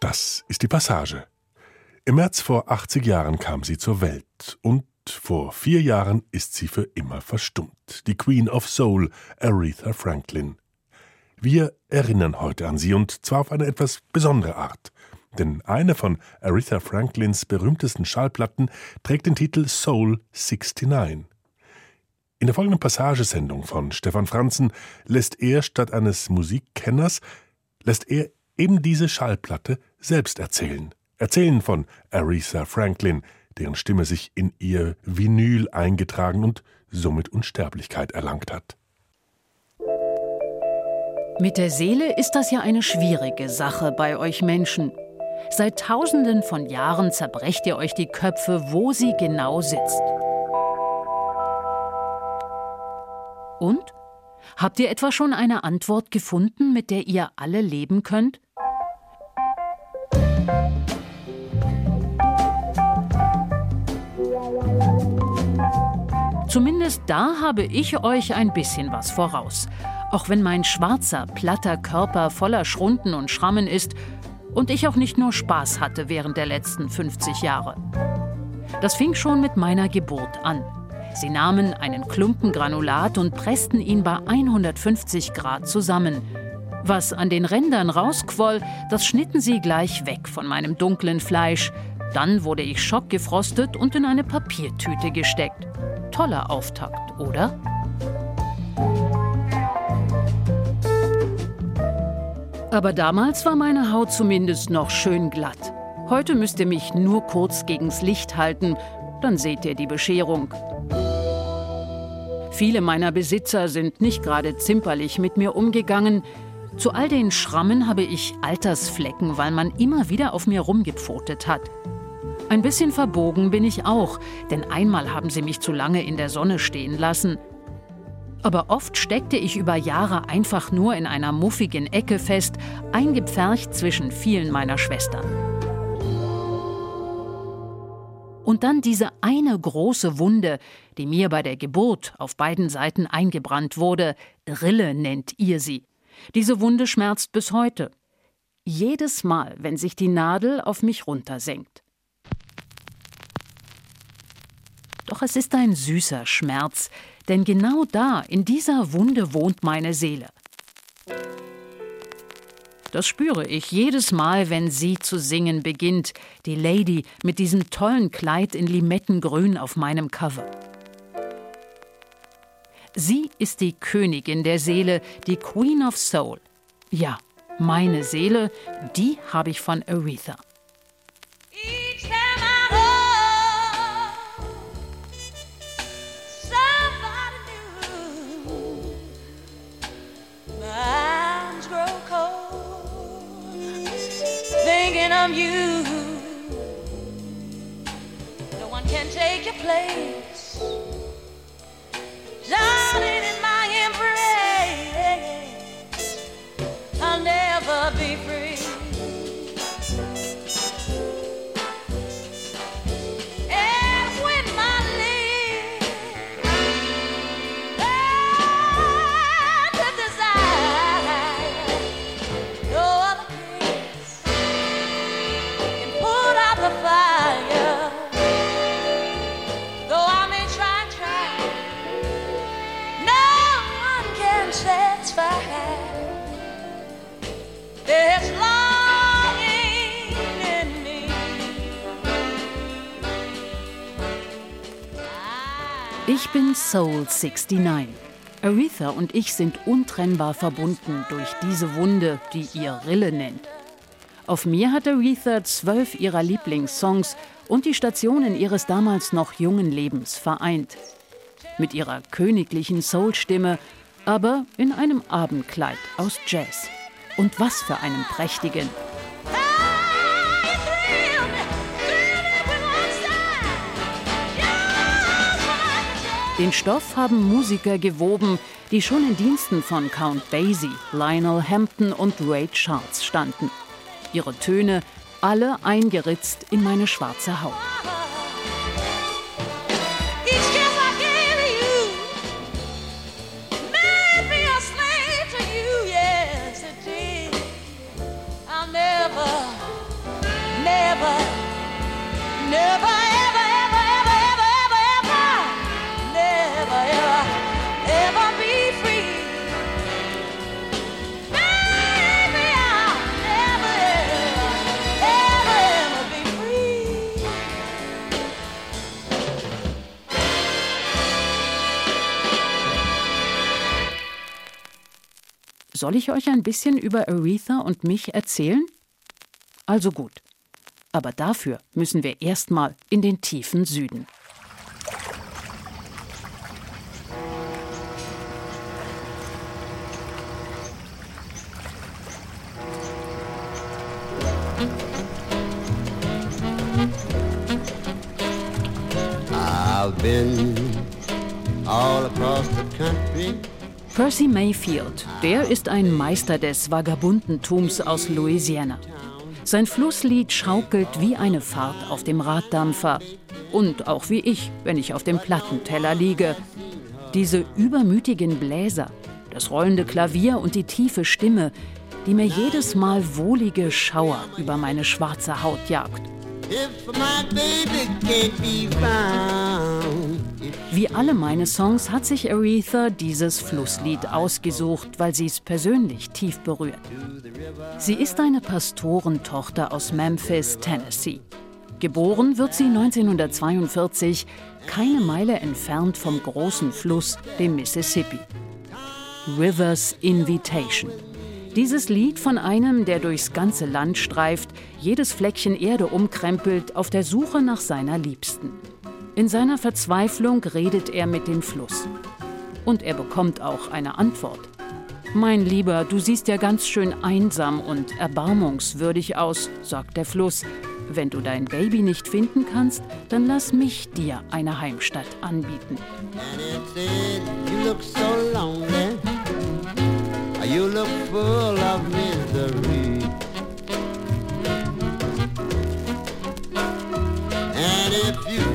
Das ist die Passage. Im März vor 80 Jahren kam sie zur Welt und vor vier Jahren ist sie für immer verstummt. Die Queen of Soul, Aretha Franklin. Wir erinnern heute an sie und zwar auf eine etwas besondere Art. Denn eine von Aretha Franklins berühmtesten Schallplatten trägt den Titel Soul 69. In der folgenden Passagesendung von Stefan Franzen lässt er statt eines Musikkenners, lässt er eben diese Schallplatte selbst erzählen. Erzählen von Aretha Franklin, deren Stimme sich in ihr Vinyl eingetragen und somit Unsterblichkeit erlangt hat. Mit der Seele ist das ja eine schwierige Sache bei euch Menschen. Seit tausenden von Jahren zerbrecht ihr euch die Köpfe, wo sie genau sitzt. Und? Habt ihr etwa schon eine Antwort gefunden, mit der ihr alle leben könnt? Zumindest da habe ich euch ein bisschen was voraus. Auch wenn mein schwarzer, platter Körper voller Schrunden und Schrammen ist und ich auch nicht nur Spaß hatte während der letzten 50 Jahre. Das fing schon mit meiner Geburt an. Sie nahmen einen Klumpen Granulat und pressten ihn bei 150 Grad zusammen. Was an den Rändern rausquoll, das schnitten sie gleich weg von meinem dunklen Fleisch. Dann wurde ich schockgefrostet und in eine Papiertüte gesteckt toller Auftakt, oder? Aber damals war meine Haut zumindest noch schön glatt. Heute müsst ihr mich nur kurz gegens Licht halten, dann seht ihr die Bescherung. Viele meiner Besitzer sind nicht gerade zimperlich mit mir umgegangen. Zu all den Schrammen habe ich Altersflecken, weil man immer wieder auf mir rumgepfotet hat. Ein bisschen verbogen bin ich auch, denn einmal haben sie mich zu lange in der Sonne stehen lassen. Aber oft steckte ich über Jahre einfach nur in einer muffigen Ecke fest, eingepfercht zwischen vielen meiner Schwestern. Und dann diese eine große Wunde, die mir bei der Geburt auf beiden Seiten eingebrannt wurde, Rille nennt ihr sie. Diese Wunde schmerzt bis heute. Jedes Mal, wenn sich die Nadel auf mich runtersenkt. Doch es ist ein süßer Schmerz, denn genau da, in dieser Wunde wohnt meine Seele. Das spüre ich jedes Mal, wenn sie zu singen beginnt, die Lady mit diesem tollen Kleid in Limettengrün auf meinem Cover. Sie ist die Königin der Seele, die Queen of Soul. Ja, meine Seele, die habe ich von Aretha. From you. No one can take your place. Darling, Ich bin Soul 69. Aretha und ich sind untrennbar verbunden durch diese Wunde, die ihr Rille nennt. Auf mir hat Aretha zwölf ihrer Lieblingssongs und die Stationen ihres damals noch jungen Lebens vereint. Mit ihrer königlichen Soul-Stimme, aber in einem Abendkleid aus Jazz. Und was für einen prächtigen! Den Stoff haben Musiker gewoben, die schon in Diensten von Count Basie, Lionel Hampton und Ray Charles standen. Ihre Töne alle eingeritzt in meine schwarze Haut. Soll ich euch ein bisschen über Aretha und mich erzählen? Also gut. Aber dafür müssen wir erstmal in den tiefen Süden. I've been all across the country. Percy Mayfield, der ist ein Meister des Vagabundentums aus Louisiana. Sein Flusslied schaukelt wie eine Fahrt auf dem Raddampfer. Und auch wie ich, wenn ich auf dem Plattenteller liege. Diese übermütigen Bläser, das rollende Klavier und die tiefe Stimme, die mir jedes Mal wohlige Schauer über meine schwarze Haut jagt. Wie alle meine Songs hat sich Aretha dieses Flusslied ausgesucht, weil sie es persönlich tief berührt. Sie ist eine Pastorentochter aus Memphis, Tennessee. Geboren wird sie 1942, keine Meile entfernt vom großen Fluss, dem Mississippi. Rivers Invitation. Dieses Lied von einem, der durchs ganze Land streift, jedes Fleckchen Erde umkrempelt, auf der Suche nach seiner Liebsten. In seiner Verzweiflung redet er mit dem Fluss. Und er bekommt auch eine Antwort. Mein Lieber, du siehst ja ganz schön einsam und erbarmungswürdig aus, sagt der Fluss. Wenn du dein Baby nicht finden kannst, dann lass mich dir eine Heimstatt anbieten. And if you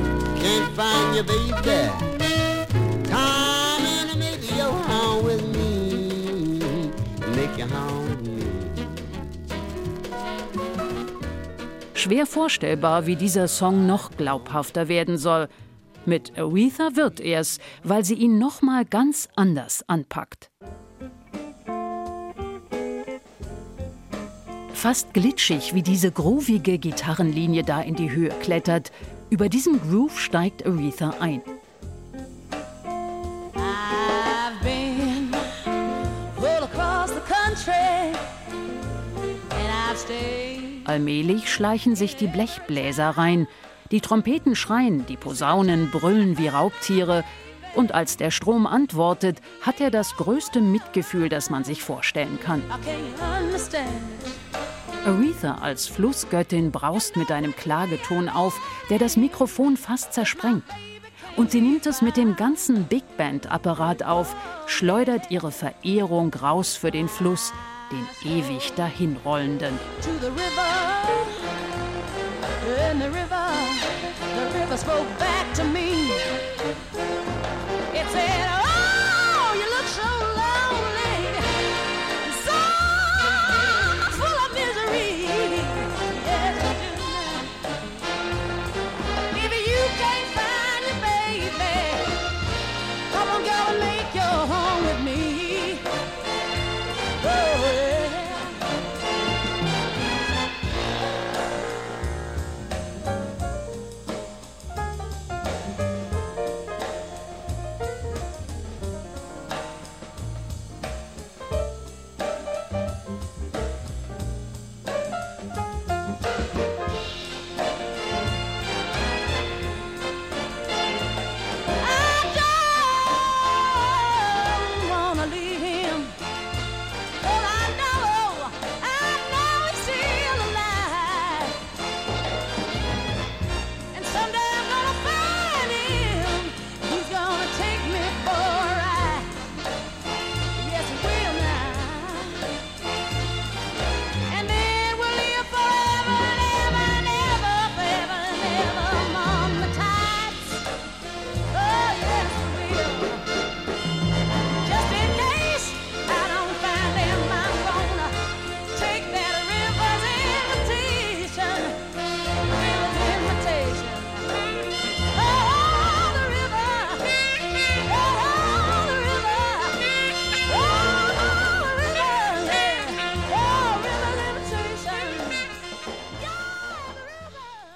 can't find your baby, come and make your home with me. Make your home. Schwer vorstellbar, wie dieser Song noch glaubhafter werden soll. Mit Aretha wird er's, weil sie ihn noch mal ganz anders anpackt. Fast glitschig, wie diese groovige Gitarrenlinie da in die Höhe klettert. Über diesem Groove steigt Aretha ein. Allmählich schleichen sich die Blechbläser rein. Die Trompeten schreien, die Posaunen brüllen wie Raubtiere. Und als der Strom antwortet, hat er das größte Mitgefühl, das man sich vorstellen kann. Aretha als Flussgöttin braust mit einem Klageton auf, der das Mikrofon fast zersprengt. Und sie nimmt es mit dem ganzen Big Band-Apparat auf, schleudert ihre Verehrung raus für den Fluss, den ewig dahinrollenden.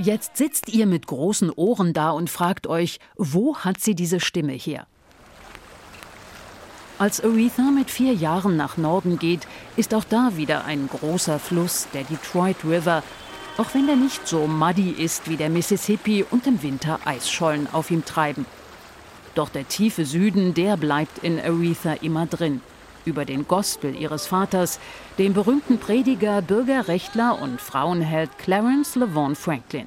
Jetzt sitzt ihr mit großen Ohren da und fragt euch, wo hat sie diese Stimme her? Als Aretha mit vier Jahren nach Norden geht, ist auch da wieder ein großer Fluss, der Detroit River, auch wenn der nicht so muddy ist wie der Mississippi und im Winter Eisschollen auf ihm treiben. Doch der tiefe Süden, der bleibt in Aretha immer drin. Über den Gospel ihres Vaters, dem berühmten Prediger, Bürgerrechtler und Frauenheld Clarence LeVon Franklin.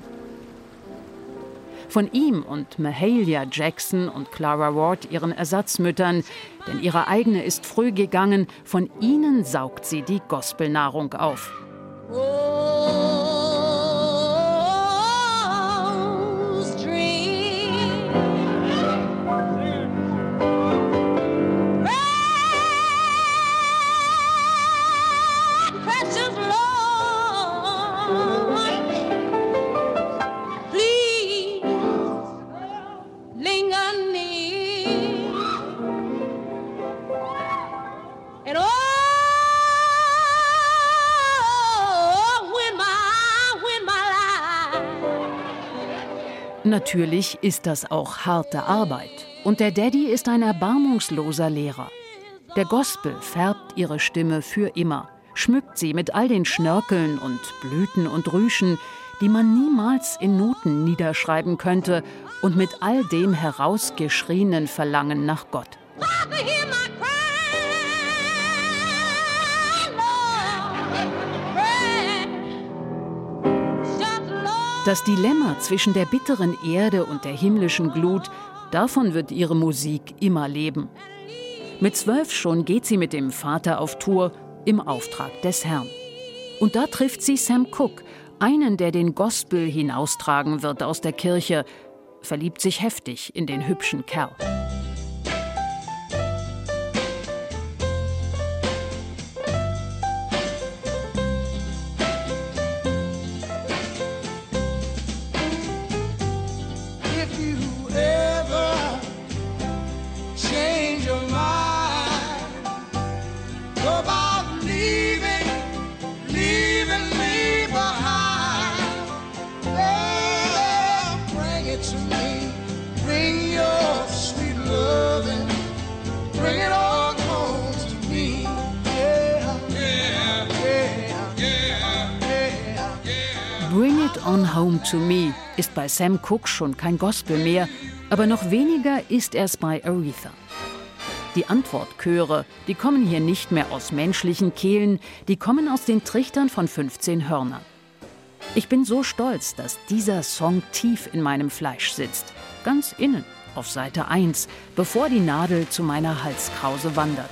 Von ihm und Mahalia Jackson und Clara Ward ihren Ersatzmüttern, denn ihre eigene ist früh gegangen, von ihnen saugt sie die Gospelnahrung auf. Oh. Natürlich ist das auch harte Arbeit. Und der Daddy ist ein erbarmungsloser Lehrer. Der Gospel färbt ihre Stimme für immer, schmückt sie mit all den Schnörkeln und Blüten und Rüschen, die man niemals in Noten niederschreiben könnte, und mit all dem herausgeschrienen Verlangen nach Gott. Das Dilemma zwischen der bitteren Erde und der himmlischen Glut, davon wird ihre Musik immer leben. Mit zwölf schon geht sie mit dem Vater auf Tour im Auftrag des Herrn. Und da trifft sie Sam Cooke, einen, der den Gospel hinaustragen wird aus der Kirche, verliebt sich heftig in den hübschen Kerl. Sam Cooke schon kein Gospel mehr, aber noch weniger ist es bei Aretha. Die Antwortchöre, die kommen hier nicht mehr aus menschlichen Kehlen, die kommen aus den Trichtern von 15 Hörnern. Ich bin so stolz, dass dieser Song tief in meinem Fleisch sitzt, ganz innen, auf Seite 1, bevor die Nadel zu meiner Halskrause wandert.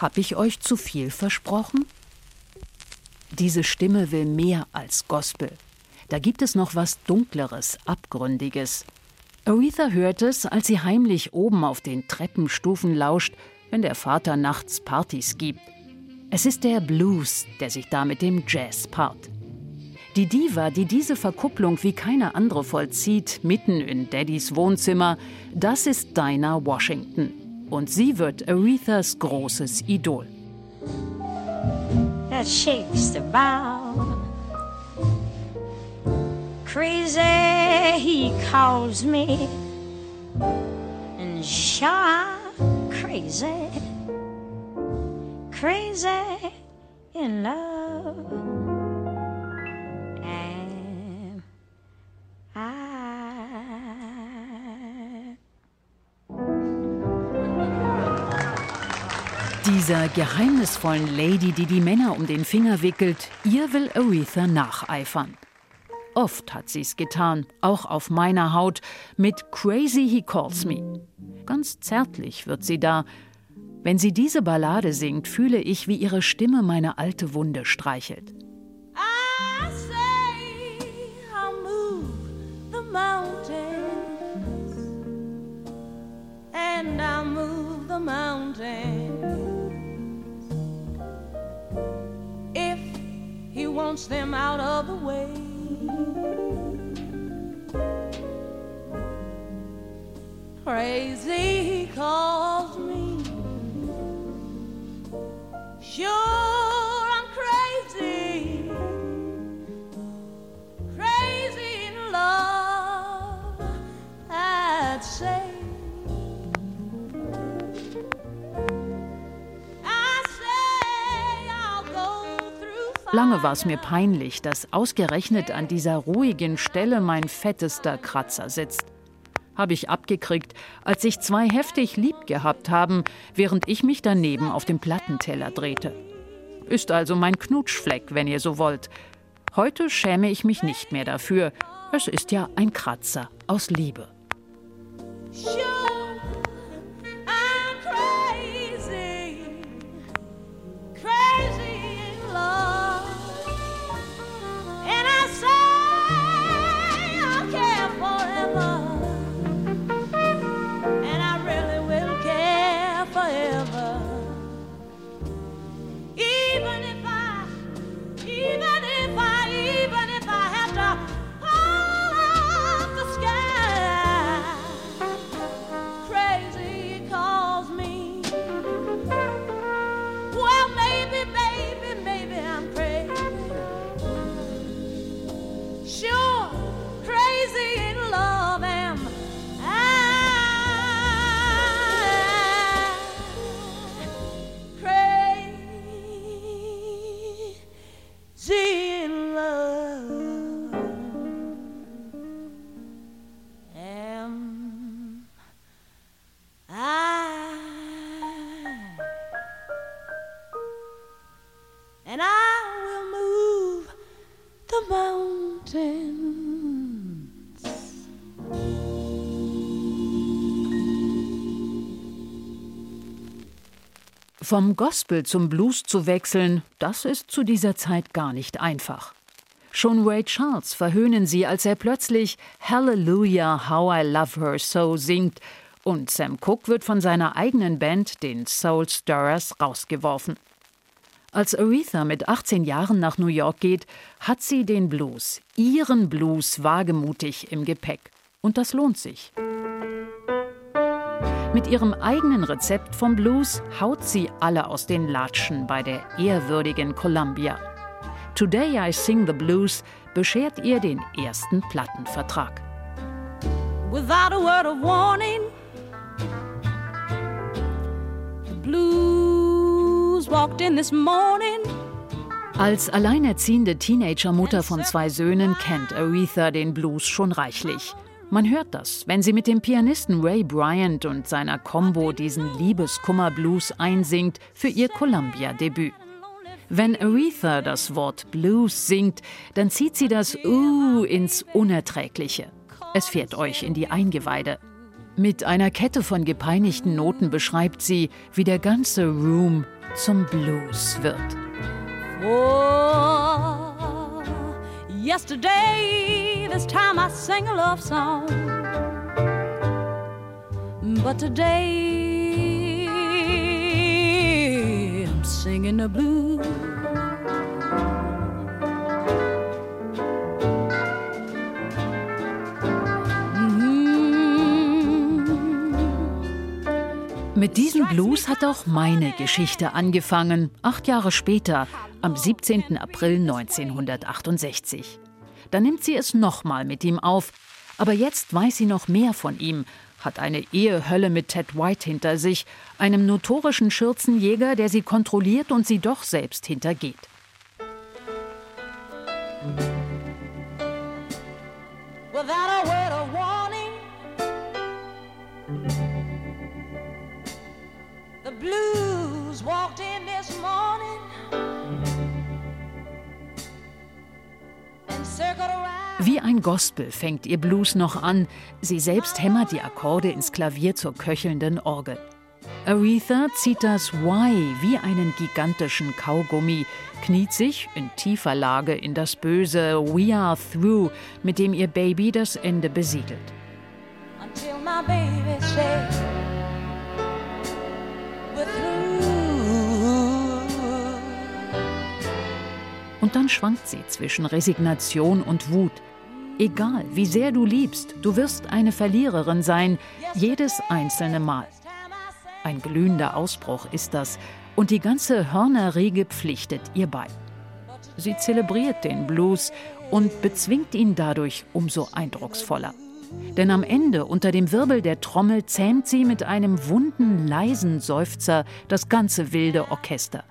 Hab ich euch zu viel versprochen? Diese Stimme will mehr als Gospel. Da gibt es noch was Dunkleres, Abgründiges. Aretha hört es, als sie heimlich oben auf den Treppenstufen lauscht, wenn der Vater nachts Partys gibt. Es ist der Blues, der sich da mit dem Jazz paart. Die Diva, die diese Verkupplung wie keine andere vollzieht, mitten in Daddys Wohnzimmer, das ist Dinah Washington und sie wird Arethas großes Idol. that shakes the. Crazy, he calls me, and sure crazy, crazy in love. Dieser geheimnisvollen Lady, die die Männer um den Finger wickelt, ihr will Aretha nacheifern. Oft hat sie's getan, auch auf meiner Haut, mit Crazy He Calls Me. Ganz zärtlich wird sie da. Wenn sie diese Ballade singt, fühle ich, wie ihre Stimme meine alte Wunde streichelt. I say I'll move the mountains and I'll move the mountains wants them out of the way. Crazy, he calls me. Sure, Lange war es mir peinlich, dass ausgerechnet an dieser ruhigen Stelle mein fettester Kratzer sitzt. Habe ich abgekriegt, als sich zwei heftig lieb gehabt haben, während ich mich daneben auf dem Plattenteller drehte. Ist also mein Knutschfleck, wenn ihr so wollt. Heute schäme ich mich nicht mehr dafür. Es ist ja ein Kratzer aus Liebe. Vom Gospel zum Blues zu wechseln, das ist zu dieser Zeit gar nicht einfach. Schon Ray Charles verhöhnen sie, als er plötzlich Hallelujah, How I Love Her So singt und Sam Cooke wird von seiner eigenen Band, den Soul Stirrers, rausgeworfen. Als Aretha mit 18 Jahren nach New York geht, hat sie den Blues, ihren Blues, wagemutig im Gepäck. Und das lohnt sich. Mit ihrem eigenen Rezept vom Blues haut sie alle aus den Latschen bei der ehrwürdigen Columbia. Today I Sing the Blues beschert ihr den ersten Plattenvertrag. Without a word of warning, the blues walked in this morning. Als alleinerziehende Teenagermutter von zwei Söhnen kennt Aretha den Blues schon reichlich. Man hört das, wenn sie mit dem Pianisten Ray Bryant und seiner Combo diesen Liebeskummer-Blues einsingt für ihr Columbia-Debüt. Wenn Aretha das Wort Blues singt, dann zieht sie das Uh ins Unerträgliche. Es fährt euch in die Eingeweide. Mit einer Kette von gepeinigten Noten beschreibt sie, wie der ganze Room zum Blues wird. Oh, yesterday this time I sang a love song. But today I'm singing the blues. Mit diesem Blues hat auch meine Geschichte angefangen, acht Jahre später, am 17. April 1968. Da nimmt sie es nochmal mit ihm auf, aber jetzt weiß sie noch mehr von ihm, hat eine Ehehölle mit Ted White hinter sich, einem notorischen Schürzenjäger, der sie kontrolliert und sie doch selbst hintergeht. Without blues walked in this morning and circled around. Wie ein Gospel fängt ihr Blues noch an. Sie selbst hämmert die Akkorde ins Klavier zur köchelnden Orgel. Aretha zieht das Why wie einen gigantischen Kaugummi, kniet sich in tiefer Lage in das böse We Are Through, mit dem ihr Baby das Ende besiedelt. Und dann schwankt sie zwischen Resignation und Wut. Egal, wie sehr du liebst, du wirst eine Verliererin sein, jedes einzelne Mal. Ein glühender Ausbruch ist das, und die ganze Hörnerriege pflichtet ihr bei. Sie zelebriert den Blues und bezwingt ihn dadurch umso eindrucksvoller. Denn am Ende, unter dem Wirbel der Trommel, zähmt sie mit einem wunden, leisen Seufzer das ganze wilde Orchester.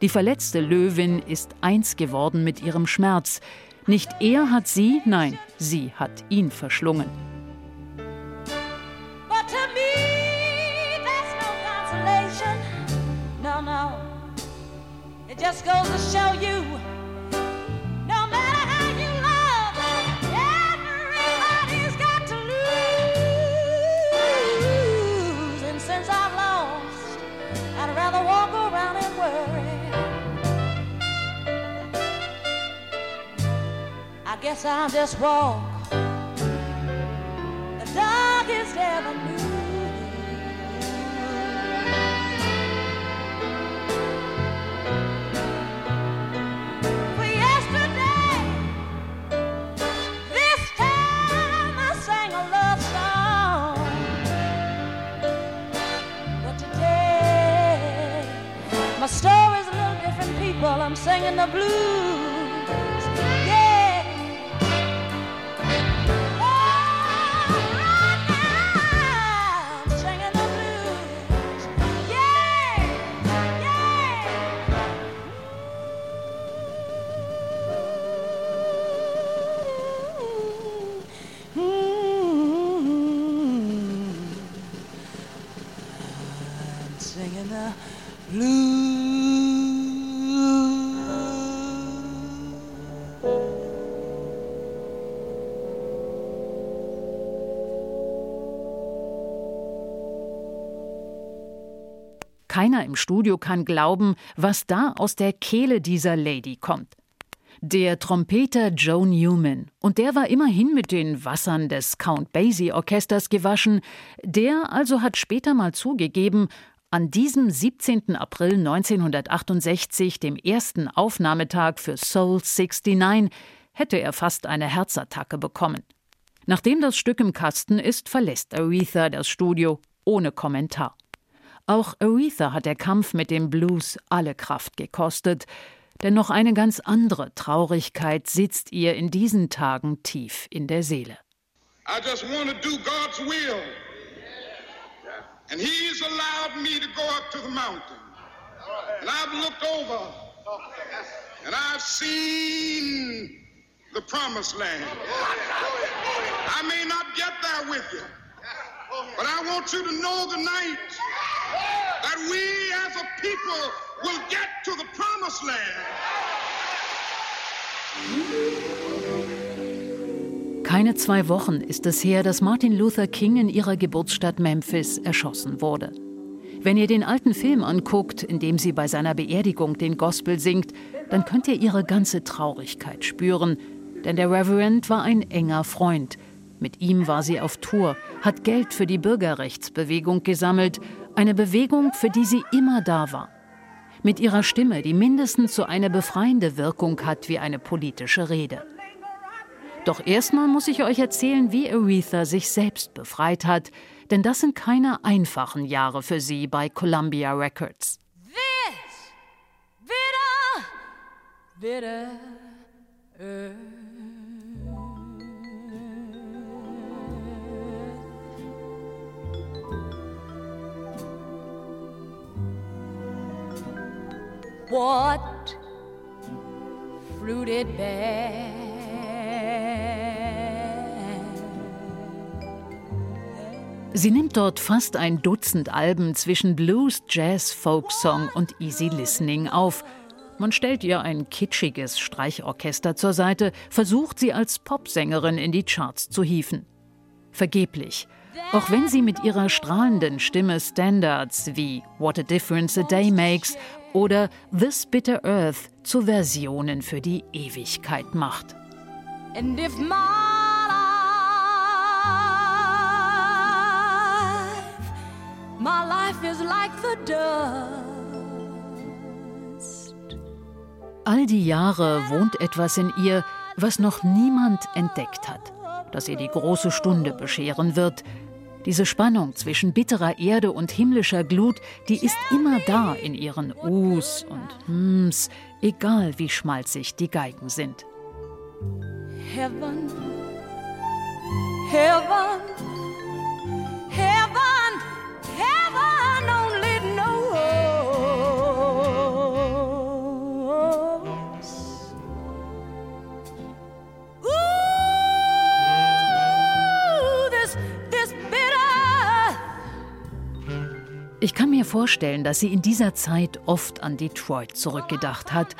Die verletzte Löwin ist eins geworden mit ihrem Schmerz, nicht er hat sie, nein, sie hat ihn verschlungen. just goes to show you guess I'll just walk the darkest avenue. For yesterday, this time I sang a love song. But today, my story's a little different, people. I'm singing the blues. Keiner im Studio kann glauben, was da aus der Kehle dieser Lady kommt. Der Trompeter Joe Newman, und der war immerhin mit den Wassern des Count Basie Orchesters gewaschen, der also hat später mal zugegeben, an diesem 17. April 1968, dem ersten Aufnahmetag für Soul 69, hätte er fast eine Herzattacke bekommen. Nachdem das Stück im Kasten ist, verlässt Aretha das Studio ohne Kommentar. Auch Aretha hat der Kampf mit dem Blues alle Kraft gekostet, denn noch eine ganz andere Traurigkeit sitzt ihr in diesen Tagen tief in der Seele. I just want to do God's will. And he's allowed me to go up to the mountain. And I've looked over and I've seen the promised land. I may not get there with you, but I want you to know tonight that we as a people will get to the promised land. Keine zwei Wochen ist es her, dass Martin Luther King in ihrer Geburtsstadt Memphis erschossen wurde. Wenn ihr den alten Film anguckt, in dem sie bei seiner Beerdigung den Gospel singt, dann könnt ihr ihre ganze Traurigkeit spüren, denn der Reverend war ein enger Freund. Mit ihm war sie auf Tour, hat Geld für die Bürgerrechtsbewegung gesammelt eine Bewegung, für die sie immer da war. Mit ihrer Stimme, die mindestens so eine befreiende Wirkung hat wie eine politische Rede. Doch erstmal muss ich euch erzählen, wie Aretha sich selbst befreit hat, denn das sind keine einfachen Jahre für sie bei Columbia Records. This bitter, bitter earth. What fruited bear? Sie nimmt dort fast ein Dutzend Alben zwischen Blues, Jazz, Folksong und Easy Listening auf. Man stellt ihr ein kitschiges Streichorchester zur Seite, versucht sie als Popsängerin in die Charts zu hieven. Vergeblich. Auch wenn sie mit ihrer strahlenden Stimme Standards wie What a Difference a Day Makes oder This Bitter Earth zu Versionen für die Ewigkeit macht. And if my life, my life is like the dust. All die Jahre wohnt etwas in ihr, was noch niemand entdeckt hat, das ihr die große Stunde bescheren wird. Diese Spannung zwischen bitterer Erde und himmlischer Glut, die ist immer da in ihren Us und Hms, egal wie schmalzig die Geigen sind. Heaven, heaven, heaven, heaven Ich kann mir vorstellen, dass sie in dieser Zeit oft an Detroit zurückgedacht hat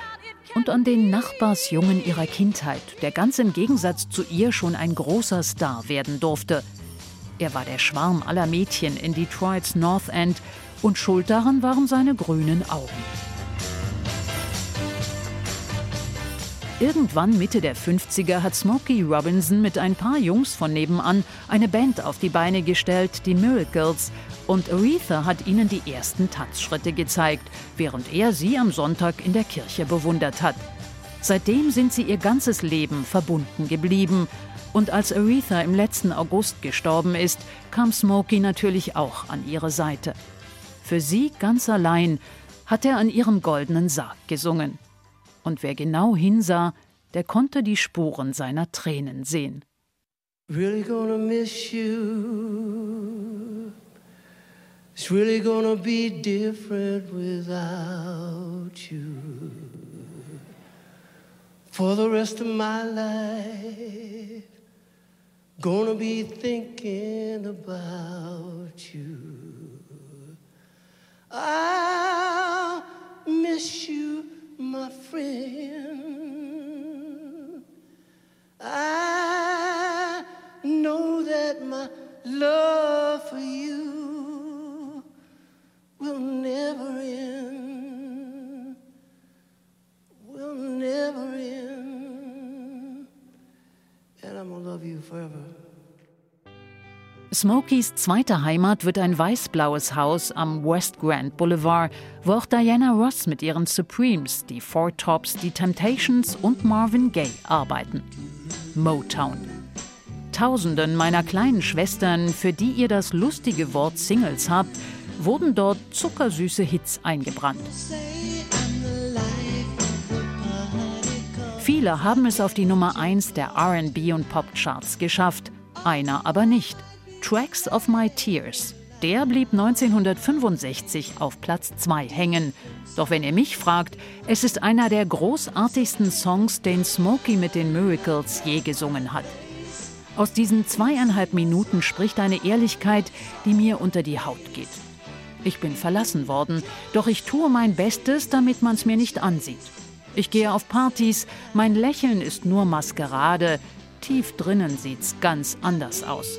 und an den Nachbarsjungen ihrer Kindheit, der ganz im Gegensatz zu ihr schon ein großer Star werden durfte. Er war der Schwarm aller Mädchen in Detroits North End und schuld daran waren seine grünen Augen. Irgendwann Mitte der 50er hat Smokey Robinson mit ein paar Jungs von nebenan eine Band auf die Beine gestellt, die Miracles, und Aretha hat ihnen die ersten Tanzschritte gezeigt, während er sie am Sonntag in der Kirche bewundert hat. Seitdem sind sie ihr ganzes Leben verbunden geblieben. Und als Aretha im letzten August gestorben ist, kam Smokey natürlich auch an ihre Seite. Für sie ganz allein hat er an ihrem goldenen Sarg gesungen. Und wer genau hinsah, der konnte die Spuren seiner Tränen sehen. Really gonna miss you. It's really gonna be different without you. For the rest of my life, gonna be thinking about you. I'll miss you, my friend. I know that my love for you will never end. Will never end. And I'm gonna love you forever. Smokies zweite Heimat wird ein weißblaues Haus am West Grand Boulevard, wo auch Diana Ross mit ihren Supremes, die Four Tops, die Temptations und Marvin Gaye arbeiten. Motown. Tausenden meiner kleinen Schwestern, für die ihr das lustige Wort Singles habt, wurden dort zuckersüße Hits eingebrannt. Viele haben es auf die Nummer 1 der RB und Popcharts geschafft, einer aber nicht. Tracks of My Tears. Der blieb 1965 auf Platz 2 hängen. Doch wenn ihr mich fragt, es ist einer der großartigsten Songs, den Smokey mit den Miracles je gesungen hat. Aus diesen zweieinhalb Minuten spricht eine Ehrlichkeit, die mir unter die Haut geht. Ich bin verlassen worden, doch ich tue mein Bestes, damit man es mir nicht ansieht. Ich gehe auf Partys, mein Lächeln ist nur Maskerade, tief drinnen sieht's ganz anders aus.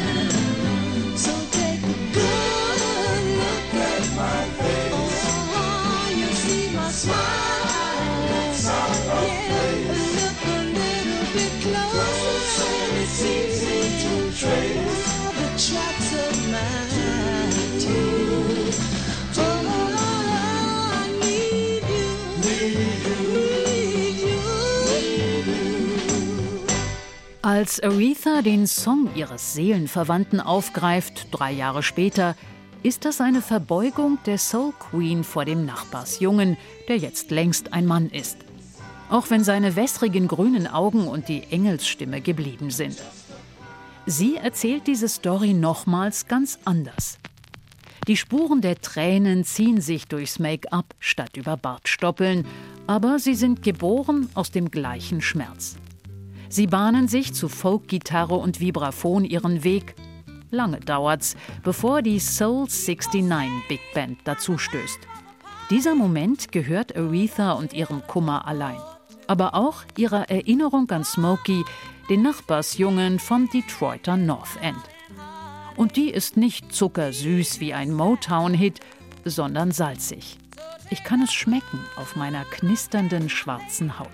Als Aretha den Song ihres Seelenverwandten aufgreift, drei Jahre später, ist das eine Verbeugung der Soul Queen vor dem Nachbarsjungen, der jetzt längst ein Mann ist. Auch wenn seine wässrigen grünen Augen und die Engelsstimme geblieben sind. Sie erzählt diese Story nochmals ganz anders. Die Spuren der Tränen ziehen sich durchs Make-up statt über Bartstoppeln, aber sie sind geboren aus dem gleichen Schmerz. Sie bahnen sich zu Folkgitarre und Vibraphon ihren Weg. Lange dauert's, bevor die Soul 69 Big Band dazustößt. Dieser Moment gehört Aretha und ihrem Kummer allein. Aber auch ihrer Erinnerung an Smokey, den Nachbarsjungen vom Detroiter North End. Und die ist nicht zuckersüß wie ein Motown-Hit, sondern salzig. Ich kann es schmecken auf meiner knisternden schwarzen Haut.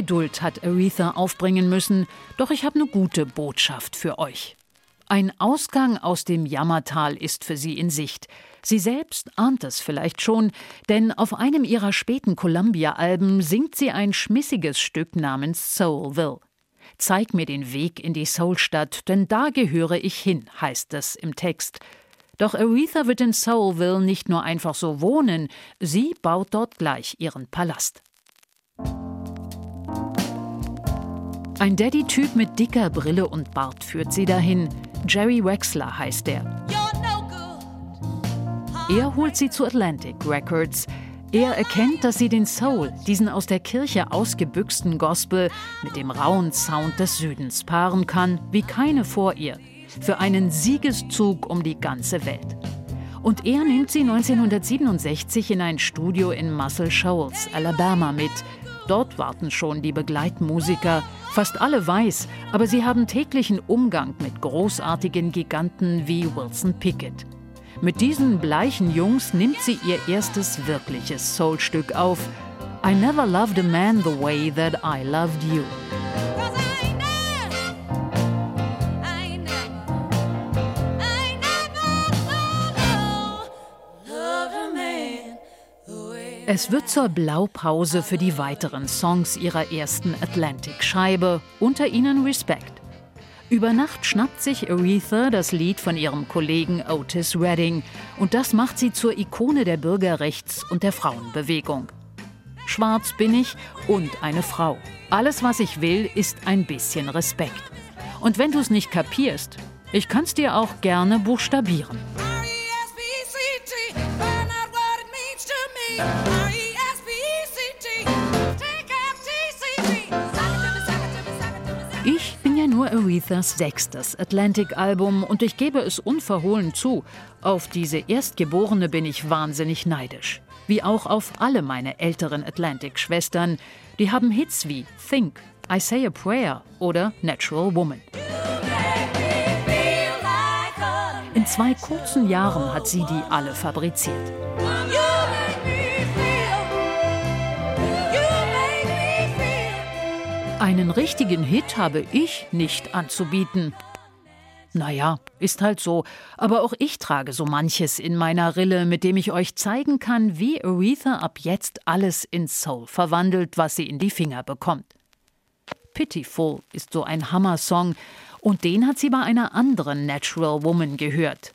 Geduld hat Aretha aufbringen müssen, doch ich habe eine gute Botschaft für euch. Ein Ausgang aus dem Jammertal ist für sie in Sicht. Sie selbst ahnt es vielleicht schon, denn auf einem ihrer späten Columbia-Alben singt sie ein schmissiges Stück namens Soulville. Zeig mir den Weg in die Soulstadt, denn da gehöre ich hin, heißt es im Text. Doch Aretha wird in Soulville nicht nur einfach so wohnen, sie baut dort gleich ihren Palast. Ein Daddy-Typ mit dicker Brille und Bart führt sie dahin. Jerry Wexler heißt er. Er holt sie zu Atlantic Records. Er erkennt, dass sie den Soul, diesen aus der Kirche ausgebüxten Gospel, mit dem rauen Sound des Südens paaren kann, wie keine vor ihr. Für einen Siegeszug um die ganze Welt. Und er nimmt sie 1967 in ein Studio in Muscle Shoals, Alabama mit. Dort warten schon die Begleitmusiker, Fast alle weiß, aber sie haben täglichen Umgang mit großartigen Giganten wie Wilson Pickett. Mit diesen bleichen Jungs nimmt sie ihr erstes wirkliches Soulstück auf. I never loved a man the way that I loved you. Es wird zur Blaupause für die weiteren Songs ihrer ersten Atlantic-Scheibe, unter ihnen Respect. Über Nacht schnappt sich Aretha das Lied von ihrem Kollegen Otis Redding und das macht sie zur Ikone der Bürgerrechts- und der Frauenbewegung. Schwarz bin ich und eine Frau. Alles, was ich will, ist ein bisschen Respekt. Und wenn du es nicht kapierst, Ich kann's dir auch gerne buchstabieren. R-E-S-P-E-C-T. Ich bin ja nur Arethas sechstes Atlantic-Album und ich gebe es unverhohlen zu, auf diese Erstgeborene bin ich wahnsinnig neidisch. Wie auch auf alle meine älteren Atlantic-Schwestern. Die haben Hits wie Think, I Say a Prayer oder Natural Woman. In zwei kurzen Jahren hat sie die alle fabriziert. Einen richtigen Hit habe ich nicht anzubieten. Naja, ist halt so. Aber auch ich trage so manches in meiner Rille, mit dem ich euch zeigen kann, wie Aretha ab jetzt alles in Soul verwandelt, was sie in die Finger bekommt. Pitiful ist so ein Hammer-Song und den hat sie bei einer anderen Natural Woman gehört.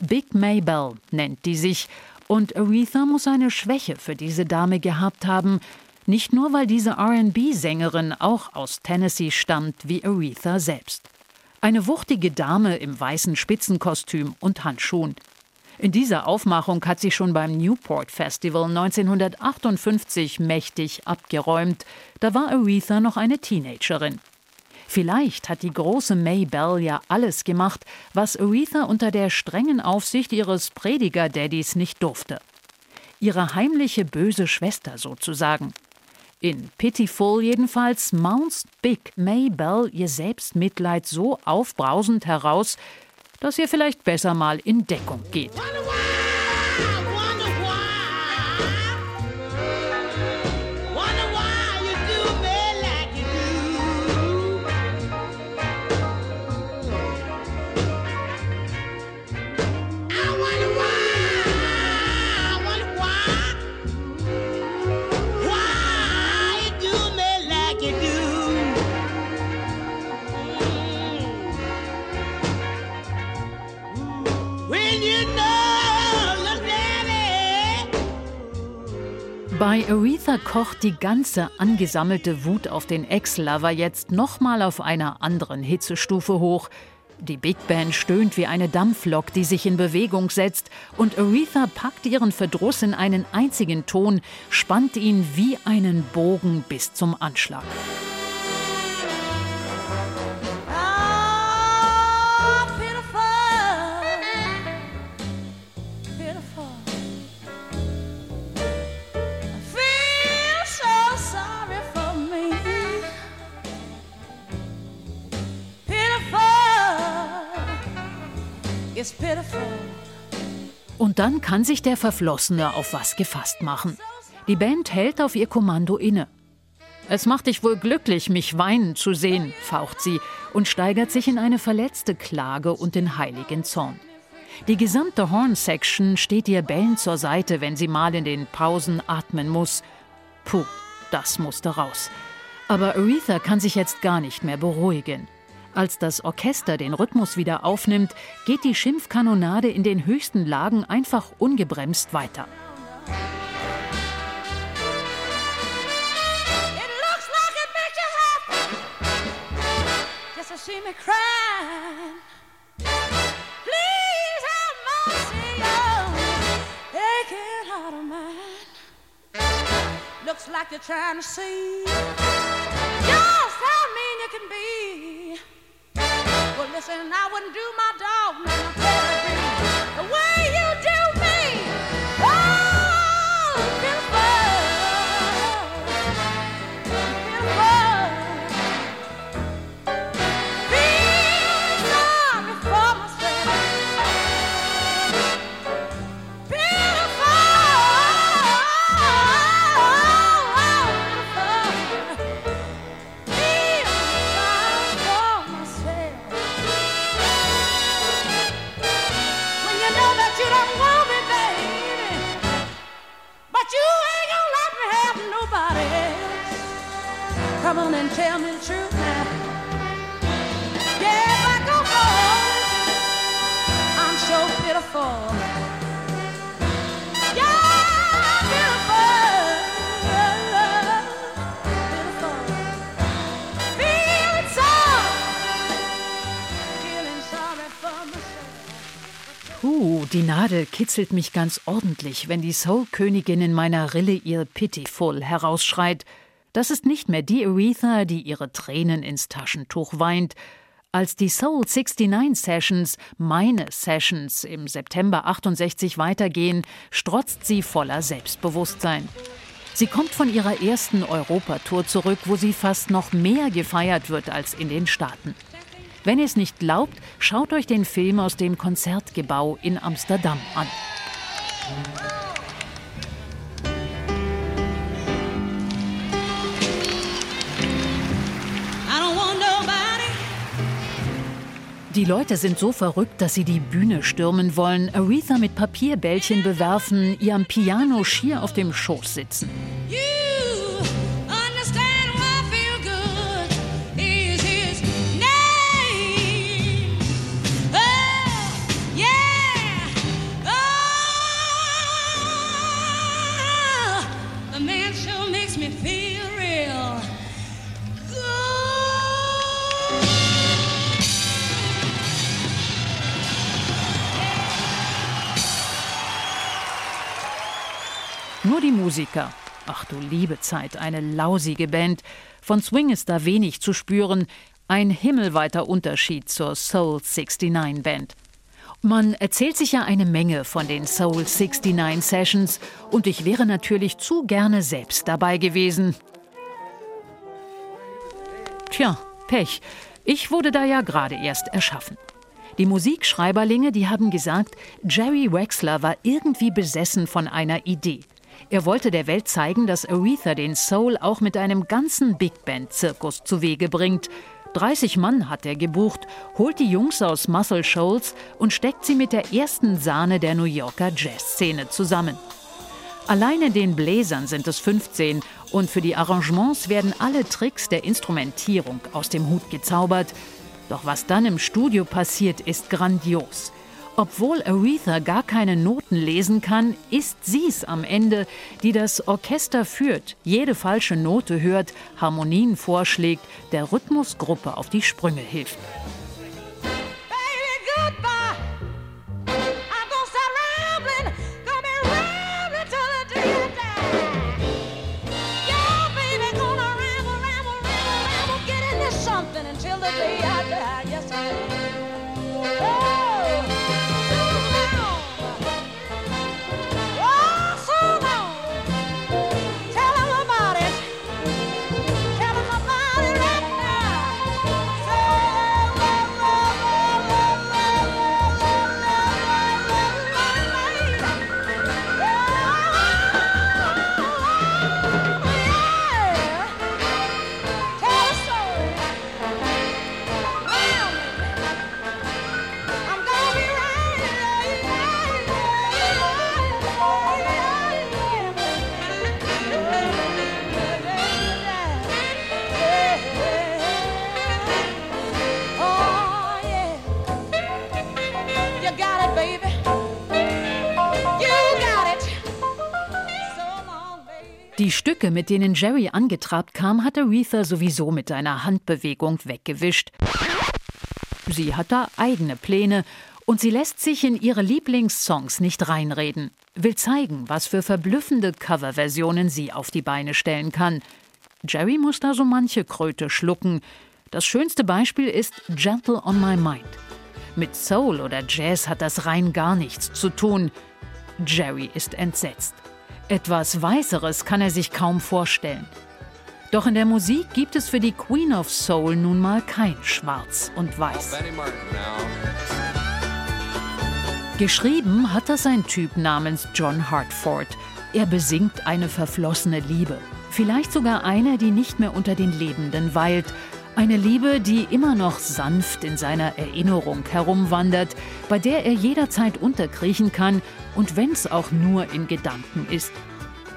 Big Maybell nennt die sich und Aretha muss eine Schwäche für diese Dame gehabt haben, nicht nur weil diese RB-Sängerin auch aus Tennessee stammt wie Aretha selbst. Eine wuchtige Dame im weißen Spitzenkostüm und Handschuhen. In dieser Aufmachung hat sie schon beim Newport Festival 1958 mächtig abgeräumt. Da war Aretha noch eine Teenagerin. Vielleicht hat die große May Bell ja alles gemacht, was Aretha unter der strengen Aufsicht ihres Prediger-Daddys nicht durfte. Ihre heimliche böse Schwester sozusagen. In Pitiful jedenfalls mounts Big May Bell ihr Selbstmitleid so aufbrausend heraus, dass ihr vielleicht besser mal in Deckung geht. Bei Aretha kocht die ganze angesammelte Wut auf den Ex-Lover jetzt nochmal auf einer anderen Hitzestufe hoch. Die Big Band stöhnt wie eine Dampflok, die sich in Bewegung setzt, und Aretha packt ihren Verdruss in einen einzigen Ton, spannt ihn wie einen Bogen bis zum Anschlag. Und dann kann sich der Verflossene auf was gefasst machen. Die Band hält auf ihr Kommando inne. Es macht dich wohl glücklich, mich weinen zu sehen, faucht sie und steigert sich in eine verletzte Klage und den heiligen Zorn. Die gesamte Horn-Section steht ihr bellend zur Seite, wenn sie mal in den Pausen atmen muss. Puh, das musste raus. Aber Aretha kann sich jetzt gar nicht mehr beruhigen. Als das Orchester den Rhythmus wieder aufnimmt, geht die Schimpfkanonade in den höchsten Lagen einfach ungebremst weiter. Looks like you're trying to see. Just how mean you can be. Listen, I wouldn't do my kitzelt mich ganz ordentlich, wenn die Soul-Königin in meiner Rille ihr Pitiful herausschreit. Das ist nicht mehr die Aretha, die ihre Tränen ins Taschentuch weint. Als die Soul 69 Sessions, meine Sessions, im September 68 weitergehen, strotzt sie voller Selbstbewusstsein. Sie kommt von ihrer ersten Europatour zurück, wo sie fast noch mehr gefeiert wird als in den Staaten. Wenn ihr es nicht glaubt, schaut euch den Film aus dem Konzertgebau in Amsterdam an. Die Leute sind so verrückt, dass sie die Bühne stürmen wollen, Aretha mit Papierbällchen bewerfen, ihr am Piano schier auf dem Schoß sitzen. Nur Musiker. Ach du liebe Zeit, eine lausige Band. Von Swing ist da wenig zu spüren. Ein himmelweiter Unterschied zur Soul 69 Band. Man erzählt sich ja eine Menge von den Soul 69 Sessions und ich wäre natürlich zu gerne selbst dabei gewesen. Tja, Pech. Ich wurde da ja gerade erst erschaffen. Die Musikschreiberlinge, die haben gesagt, Jerry Wexler war irgendwie besessen von einer Idee. Er wollte der Welt zeigen, dass Aretha den Soul auch mit einem ganzen Big Band-Zirkus zu Wege bringt. 30 Mann hat er gebucht, holt die Jungs aus Muscle Shoals und steckt sie mit der ersten Sahne der New Yorker Jazzszene zusammen. Alleine den Bläsern sind es 15 und für die Arrangements werden alle Tricks der Instrumentierung aus dem Hut gezaubert. Doch was dann im Studio passiert, ist grandios. Obwohl Aretha gar keine Noten lesen kann, ist sie's am Ende, die das Orchester führt, jede falsche Note hört, Harmonien vorschlägt, der Rhythmusgruppe auf die Sprünge hilft. Stücke, mit denen Jerry angetrabt kam, hatte Aretha sowieso mit einer Handbewegung weggewischt. Sie hat da eigene Pläne und sie lässt sich in ihre Lieblingssongs nicht reinreden, will zeigen, was für verblüffende Coverversionen sie auf die Beine stellen kann. Jerry muss da so manche Kröte schlucken. Das schönste Beispiel ist Gentle on My Mind. Mit Soul oder Jazz hat das rein gar nichts zu tun. Jerry ist entsetzt. Etwas Weißeres kann er sich kaum vorstellen. Doch in der Musik gibt es für die Queen of Soul nun mal kein Schwarz und Weiß. Geschrieben hat das ein Typ namens John Hartford. Er besingt eine verflossene Liebe. Vielleicht sogar eine, die nicht mehr unter den Lebenden weilt. Eine Liebe, die immer noch sanft in seiner Erinnerung herumwandert, bei der er jederzeit unterkriechen kann und wenn's auch nur in Gedanken ist.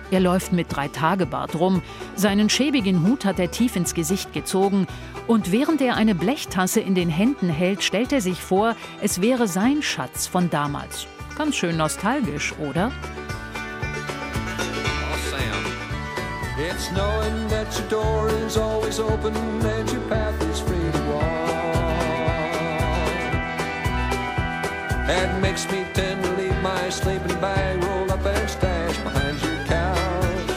Er läuft mit Drei-Tage-Bart rum, seinen schäbigen Hut hat er tief ins Gesicht gezogen und während er eine Blechtasse in den Händen hält, stellt er sich vor, es wäre sein Schatz von damals. Ganz schön nostalgisch, oder? It's knowing that your door is always open and your path is free to walk. That makes me tenderly sleeping bag rolled up and stashed behind your couch.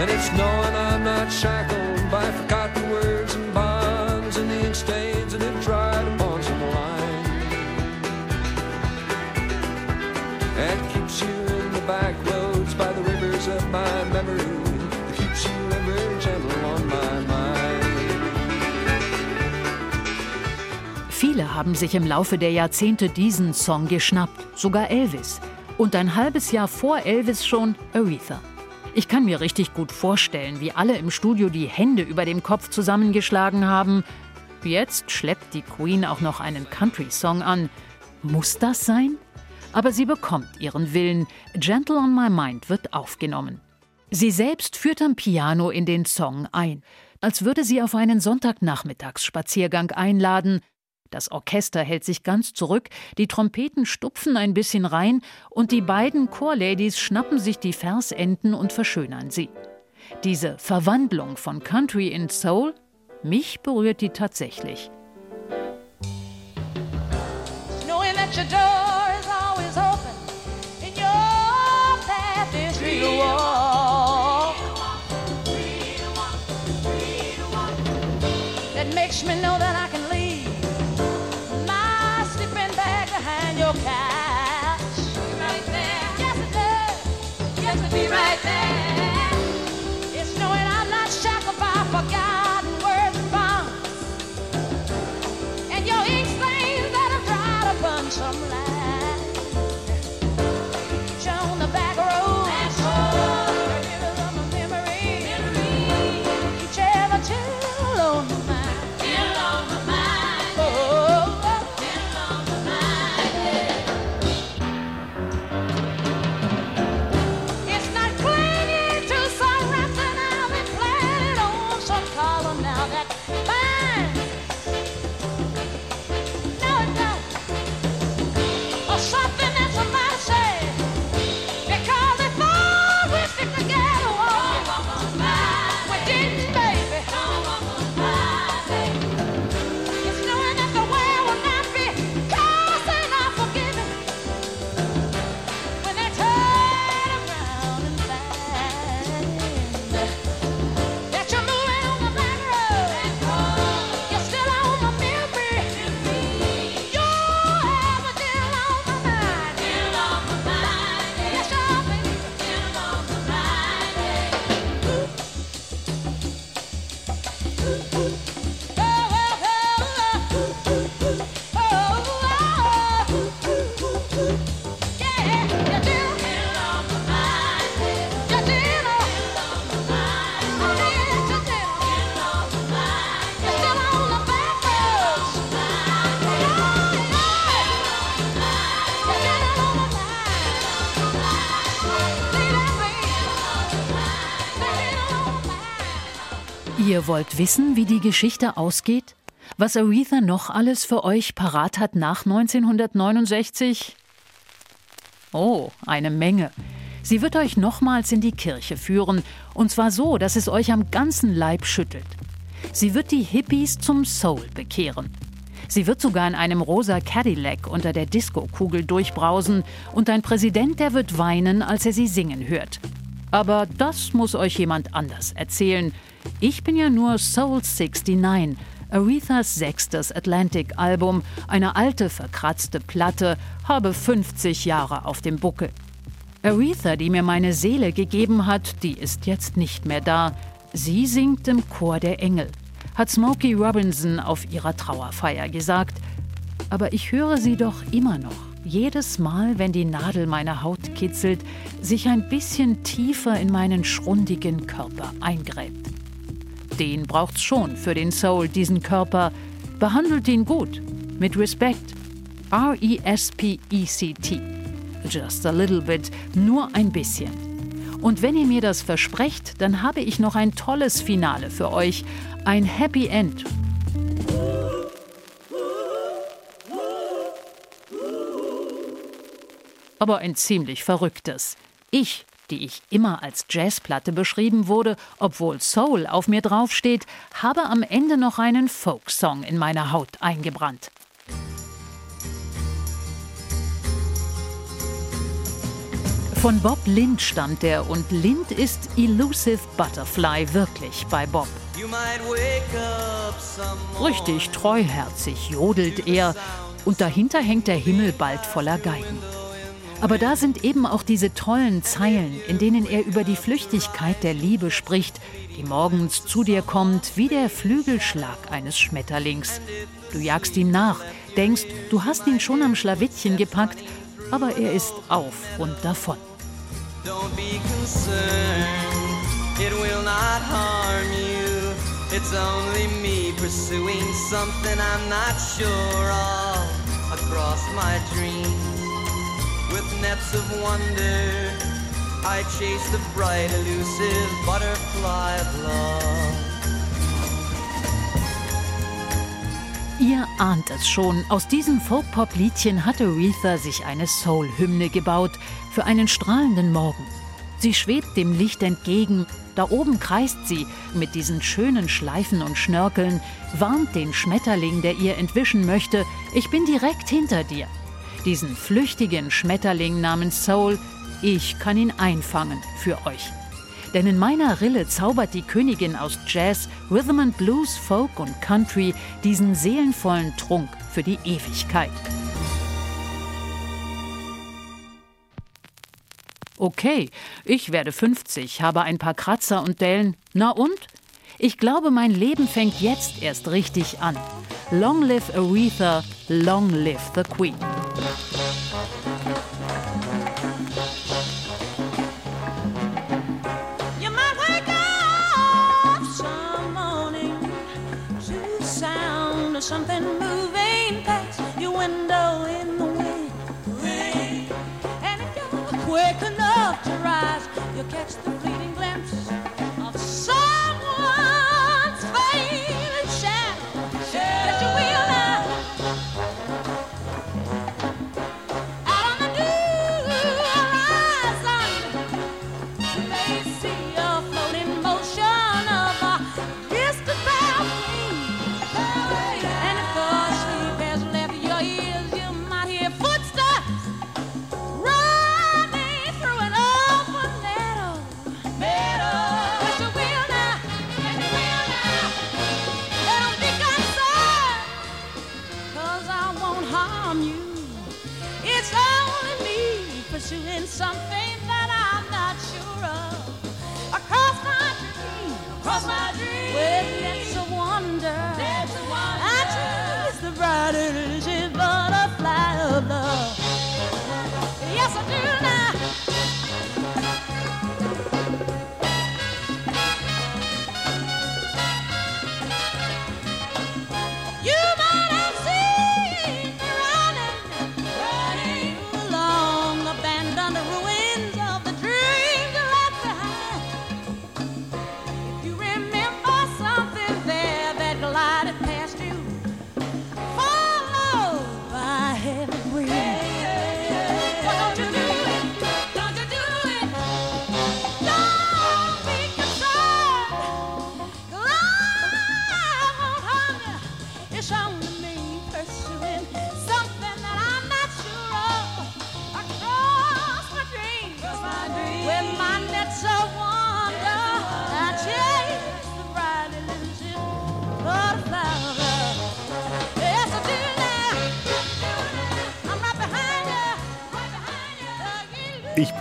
And it's knowing I'm not shackled by forgotten words and bonds and the ink Viele haben sich im Laufe der Jahrzehnte diesen Song geschnappt, sogar Elvis. Und ein halbes Jahr vor Elvis schon Aretha. Ich kann mir richtig gut vorstellen, wie alle im Studio die Hände über dem Kopf zusammengeschlagen haben. Jetzt schleppt die Queen auch noch einen Country-Song an. Muss das sein? Aber sie bekommt ihren Willen. Gentle on My Mind wird aufgenommen. Sie selbst führt am Piano in den Song ein, als würde sie auf einen Sonntagnachmittagsspaziergang einladen. Das Orchester hält sich ganz zurück, die Trompeten stupfen ein bisschen rein und die beiden Chorladies schnappen sich die Versenden und verschönern sie. Diese Verwandlung von Country in Soul, mich berührt die tatsächlich. knowing that your door is always. That makes me know that I Ihr wollt wissen, wie die Geschichte ausgeht? Was Aretha noch alles für euch parat hat nach 1969? Oh, eine Menge. Sie wird euch nochmals in die Kirche führen, und zwar so, dass es euch am ganzen Leib schüttelt. Sie wird die Hippies zum Soul bekehren. Sie wird sogar in einem rosa Cadillac unter der Diskokugel durchbrausen und ein Präsident, der wird weinen, als er sie singen hört. Aber das muss euch jemand anders erzählen. Ich bin ja nur Soul 69, Arethas sechstes Atlantic-Album, eine alte, verkratzte Platte, habe 50 Jahre auf dem Buckel. Aretha, die mir meine Seele gegeben hat, die ist jetzt nicht mehr da. Sie singt im Chor der Engel, hat Smokey Robinson auf ihrer Trauerfeier gesagt. Aber ich höre sie doch immer noch. Jedes Mal, wenn die Nadel meine Haut kitzelt, sich ein bisschen tiefer in meinen schrundigen Körper eingräbt. Den braucht's schon für den Soul, diesen Körper. Behandelt ihn gut, mit Respekt. R-E-S-P-E-C-T. Just a little bit, nur ein bisschen. Und wenn ihr mir das versprecht, dann habe ich noch ein tolles Finale für euch. Ein Happy End. aber ein ziemlich verrücktes. Ich, die ich immer als Jazzplatte beschrieben wurde, obwohl Soul auf mir draufsteht, habe am Ende noch einen Folksong in meiner Haut eingebrannt. Von Bob Lind stammt er und Lind ist Elusive Butterfly wirklich bei Bob. Richtig treuherzig jodelt er und dahinter hängt der Himmel bald voller Geigen. Aber da sind eben auch diese tollen Zeilen, in denen er über die Flüchtigkeit der Liebe spricht, die morgens zu dir kommt wie der Flügelschlag eines Schmetterlings. Du jagst ihm nach, denkst, du hast ihn schon am Schlawittchen gepackt, aber er ist auf und davon. Don't be concerned, it will not harm you. It's only me pursuing something I'm not sure of across my dreams. With nets of wonder, I chase the bright, elusive butterfly of love. Ihr ahnt es schon, aus diesem Folk-Pop-Liedchen hatte Aretha sich eine Soul-Hymne gebaut für einen strahlenden Morgen. Sie schwebt dem Licht entgegen, da oben kreist sie mit diesen schönen Schleifen und Schnörkeln, warnt den Schmetterling, der ihr entwischen möchte, ich bin direkt hinter dir. Diesen flüchtigen Schmetterling namens Soul, ich kann ihn einfangen für euch. Denn in meiner Rille zaubert die Königin aus Jazz, Rhythm and Blues, Folk und Country diesen seelenvollen Trunk für die Ewigkeit. Okay, ich werde 50, habe ein paar Kratzer und Dellen. Na und? Ich glaube, mein Leben fängt jetzt erst richtig an. Long live Aretha, long live the Queen. something moving past your window in the wind. And if you're quick enough to rise, you'll catch the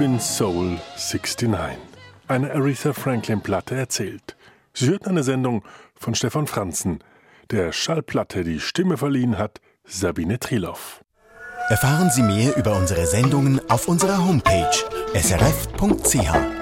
bin Soul 69. Eine Aretha Franklin-Platte erzählt. Sie hört eine Sendung von Stefan Franzen, der Schallplatte die Stimme verliehen hat, Sabine Triloff. Erfahren Sie mehr über unsere Sendungen auf unserer Homepage srf.ch.